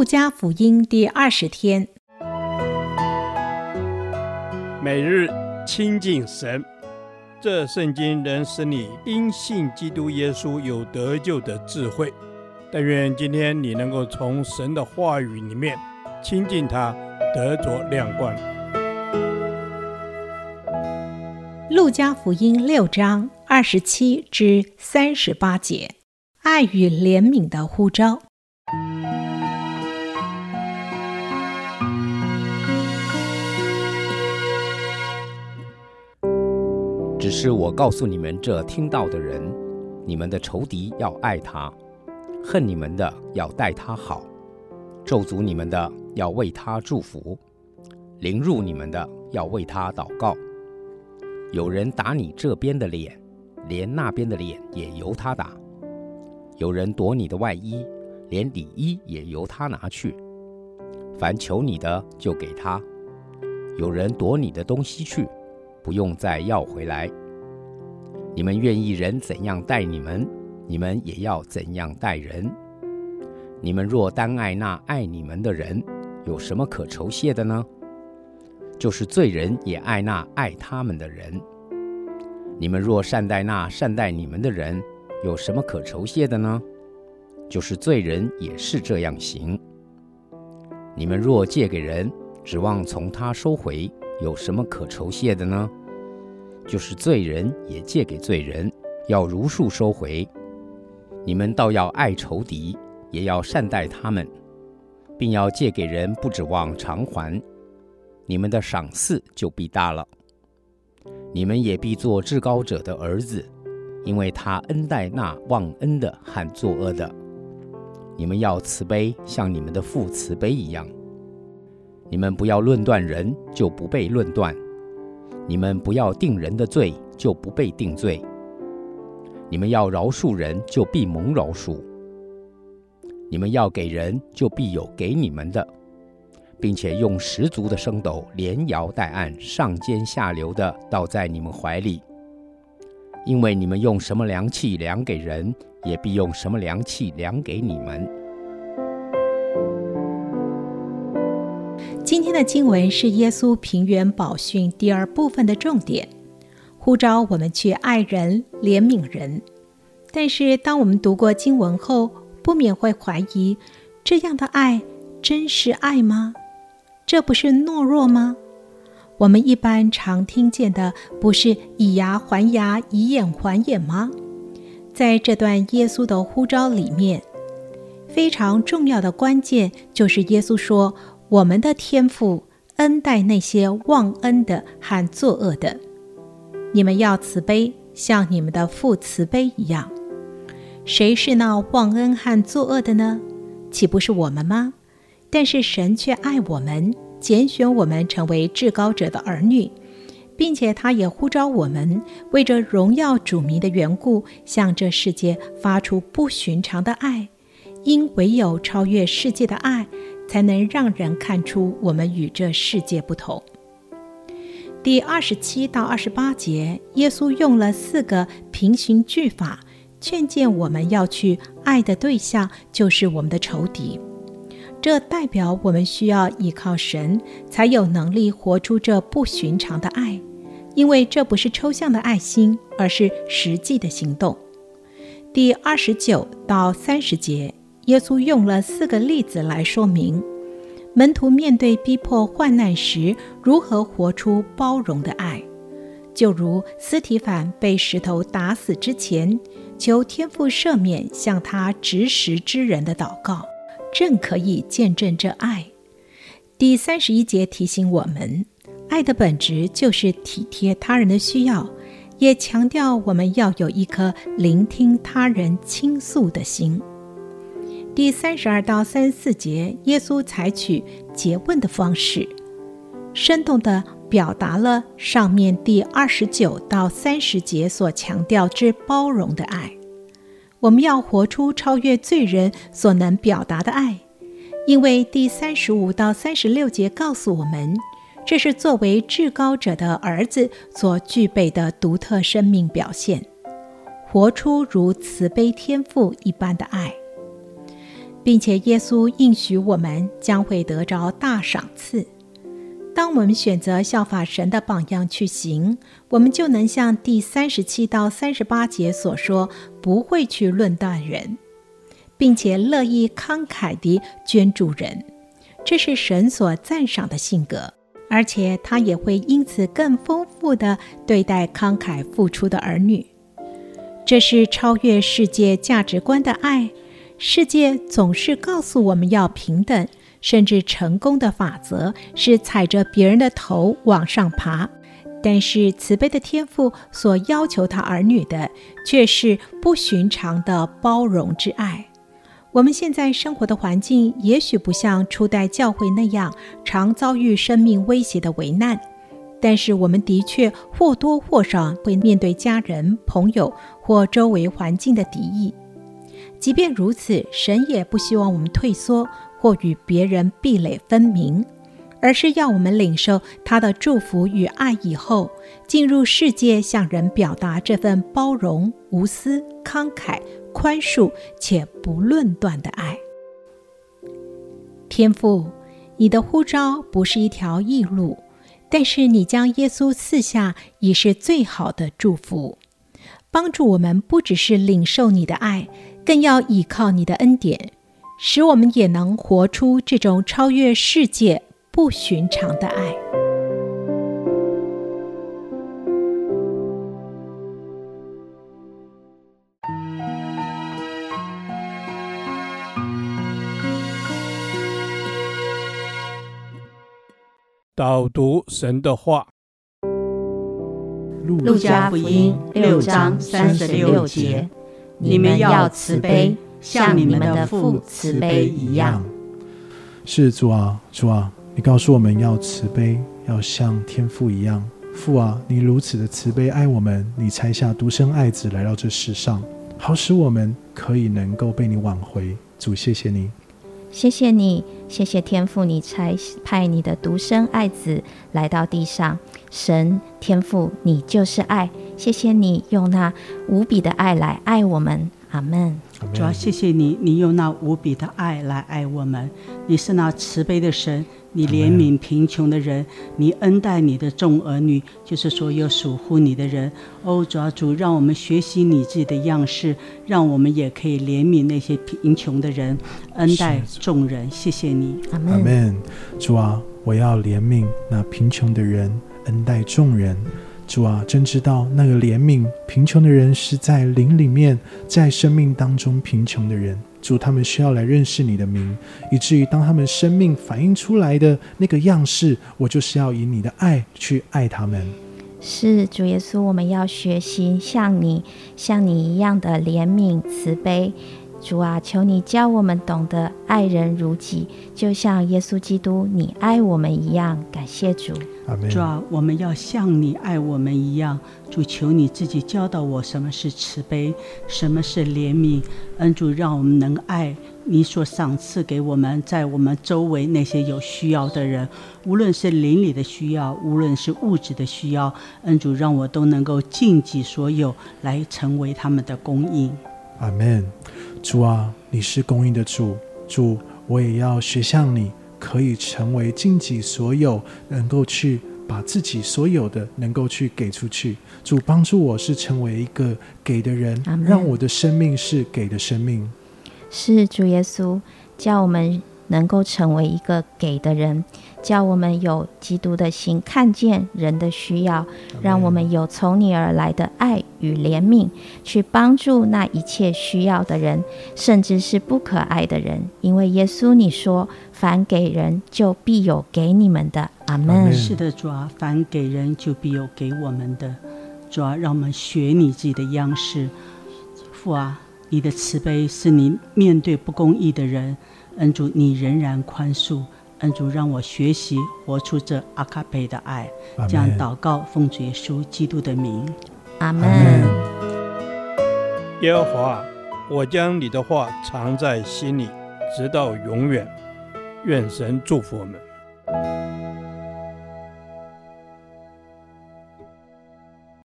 路加福音第二十天，每日亲近神，这圣经能使你因信基督耶稣有得救的智慧。但愿今天你能够从神的话语里面亲近他，得着亮光。路加福音六章二十七至三十八节，爱与怜悯的呼召。只是我告诉你们这听到的人，你们的仇敌要爱他，恨你们的要待他好，咒诅你们的要为他祝福，凌辱你们的要为他祷告。有人打你这边的脸，连那边的脸也由他打；有人夺你的外衣，连里衣也由他拿去。凡求你的就给他。有人夺你的东西去。不用再要回来。你们愿意人怎样待你们，你们也要怎样待人。你们若单爱那爱你们的人，有什么可酬谢的呢？就是罪人也爱那爱他们的人。你们若善待那善待你们的人，有什么可酬谢的呢？就是罪人也是这样行。你们若借给人，指望从他收回。有什么可酬谢的呢？就是罪人也借给罪人，要如数收回。你们倒要爱仇敌，也要善待他们，并要借给人，不指望偿还。你们的赏赐就必大了。你们也必做至高者的儿子，因为他恩待那忘恩的和作恶的。你们要慈悲，像你们的父慈悲一样。你们不要论断人，就不被论断；你们不要定人的罪，就不被定罪。你们要饶恕人，就必蒙饶恕；你们要给人，就必有给你们的，并且用十足的升斗连摇带按，上尖下流的倒在你们怀里。因为你们用什么量器量给人，也必用什么量器量给你们。今天的经文是耶稣平原宝训第二部分的重点，呼召我们去爱人、怜悯人。但是，当我们读过经文后，不免会怀疑：这样的爱真是爱吗？这不是懦弱吗？我们一般常听见的，不是以牙还牙、以眼还眼吗？在这段耶稣的呼召里面，非常重要的关键就是耶稣说。我们的天父恩待那些忘恩的和作恶的，你们要慈悲，像你们的父慈悲一样。谁是那忘恩和作恶的呢？岂不是我们吗？但是神却爱我们，拣选我们成为至高者的儿女，并且他也呼召我们，为着荣耀主名的缘故，向这世界发出不寻常的爱，因唯有超越世界的爱。才能让人看出我们与这世界不同。第二十七到二十八节，耶稣用了四个平行句法，劝诫我们要去爱的对象就是我们的仇敌。这代表我们需要依靠神，才有能力活出这不寻常的爱，因为这不是抽象的爱心，而是实际的行动。第二十九到三十节。耶稣用了四个例子来说明门徒面对逼迫患难时如何活出包容的爱，就如司提反被石头打死之前，求天父赦免向他执石之人的祷告，正可以见证这爱。第三十一节提醒我们，爱的本质就是体贴他人的需要，也强调我们要有一颗聆听他人倾诉的心。第三十二到三十四节，耶稣采取诘问的方式，生动地表达了上面第二十九到三十节所强调之包容的爱。我们要活出超越罪人所能表达的爱，因为第三十五到三十六节告诉我们，这是作为至高者的儿子所具备的独特生命表现，活出如慈悲天赋一般的爱。并且耶稣应许我们将会得着大赏赐。当我们选择效法神的榜样去行，我们就能像第三十七到三十八节所说，不会去论断人，并且乐意慷慨地捐助人。这是神所赞赏的性格。而且他也会因此更丰富地对待慷慨付出的儿女，这是超越世界价值观的爱。世界总是告诉我们要平等，甚至成功的法则是踩着别人的头往上爬。但是慈悲的天父所要求他儿女的，却是不寻常的包容之爱。我们现在生活的环境也许不像初代教会那样常遭遇生命威胁的危难，但是我们的确或多或少会面对家人、朋友或周围环境的敌意。即便如此，神也不希望我们退缩或与别人壁垒分明，而是要我们领受他的祝福与爱以后，进入世界向人表达这份包容、无私、慷慨。宽恕且不论断的爱，天父，你的呼召不是一条易路，但是你将耶稣赐下已是最好的祝福，帮助我们不只是领受你的爱，更要倚靠你的恩典，使我们也能活出这种超越世界不寻常的爱。导读神的话，《路加福音》六章三十六节：你们要慈悲，像你们的父慈悲一样。是主啊，主啊，你告诉我们要慈悲，要像天父一样。父啊，你如此的慈悲爱我们，你差下独生爱子来到这世上，好使我们可以能够被你挽回。主，谢谢你。谢谢你，谢谢天父，你差派你的独生爱子来到地上。神天父，你就是爱。谢谢你用那无比的爱来爱我们。阿门。主要谢谢你，你用那无比的爱来爱我们。你是那慈悲的神。你怜悯贫穷的人，你恩待你的众儿女，就是所有属乎你的人。哦，主啊，主，让我们学习你自己的样式，让我们也可以怜悯那些贫穷的人，恩待众人。谢谢你，阿门。主啊，我要怜悯那贫穷的人，恩待众人。主啊，真知道那个怜悯贫穷的人是在灵里面，在生命当中贫穷的人。主，他们需要来认识你的名，以至于当他们生命反映出来的那个样式，我就是要以你的爱去爱他们。是主耶稣，我们要学习像你，像你一样的怜悯慈悲。主啊，求你教我们懂得爱人如己，就像耶稣基督你爱我们一样。感谢主。主啊，我们要像你爱我们一样。主，求你自己教导我什么是慈悲，什么是怜悯。恩主，让我们能爱你所赏赐给我们在我们周围那些有需要的人，无论是邻里的需要，无论是物质的需要。恩主，让我都能够尽己所有来成为他们的供应。阿门。主啊，你是供应的主，主，我也要学像你，可以成为尽己所有，能够去把自己所有的能够去给出去。主帮助我是成为一个给的人，让我的生命是给的生命。是主耶稣叫我们。能够成为一个给的人，叫我们有基督的心，看见人的需要，让我们有从你而来的爱与怜悯，去帮助那一切需要的人，甚至是不可爱的人。因为耶稣你说，凡给人就必有给你们的。阿门。是的，主啊，凡给人就必有给我们的。主啊，让我们学你自己的样式。父啊，你的慈悲是你面对不公义的人。恩主，你仍然宽恕。恩主，让我学习活出这阿卡贝的爱。这样祷告，奉主耶稣基督的名。阿门。耶和华，我将你的话藏在心里，直到永远。愿神祝福我们。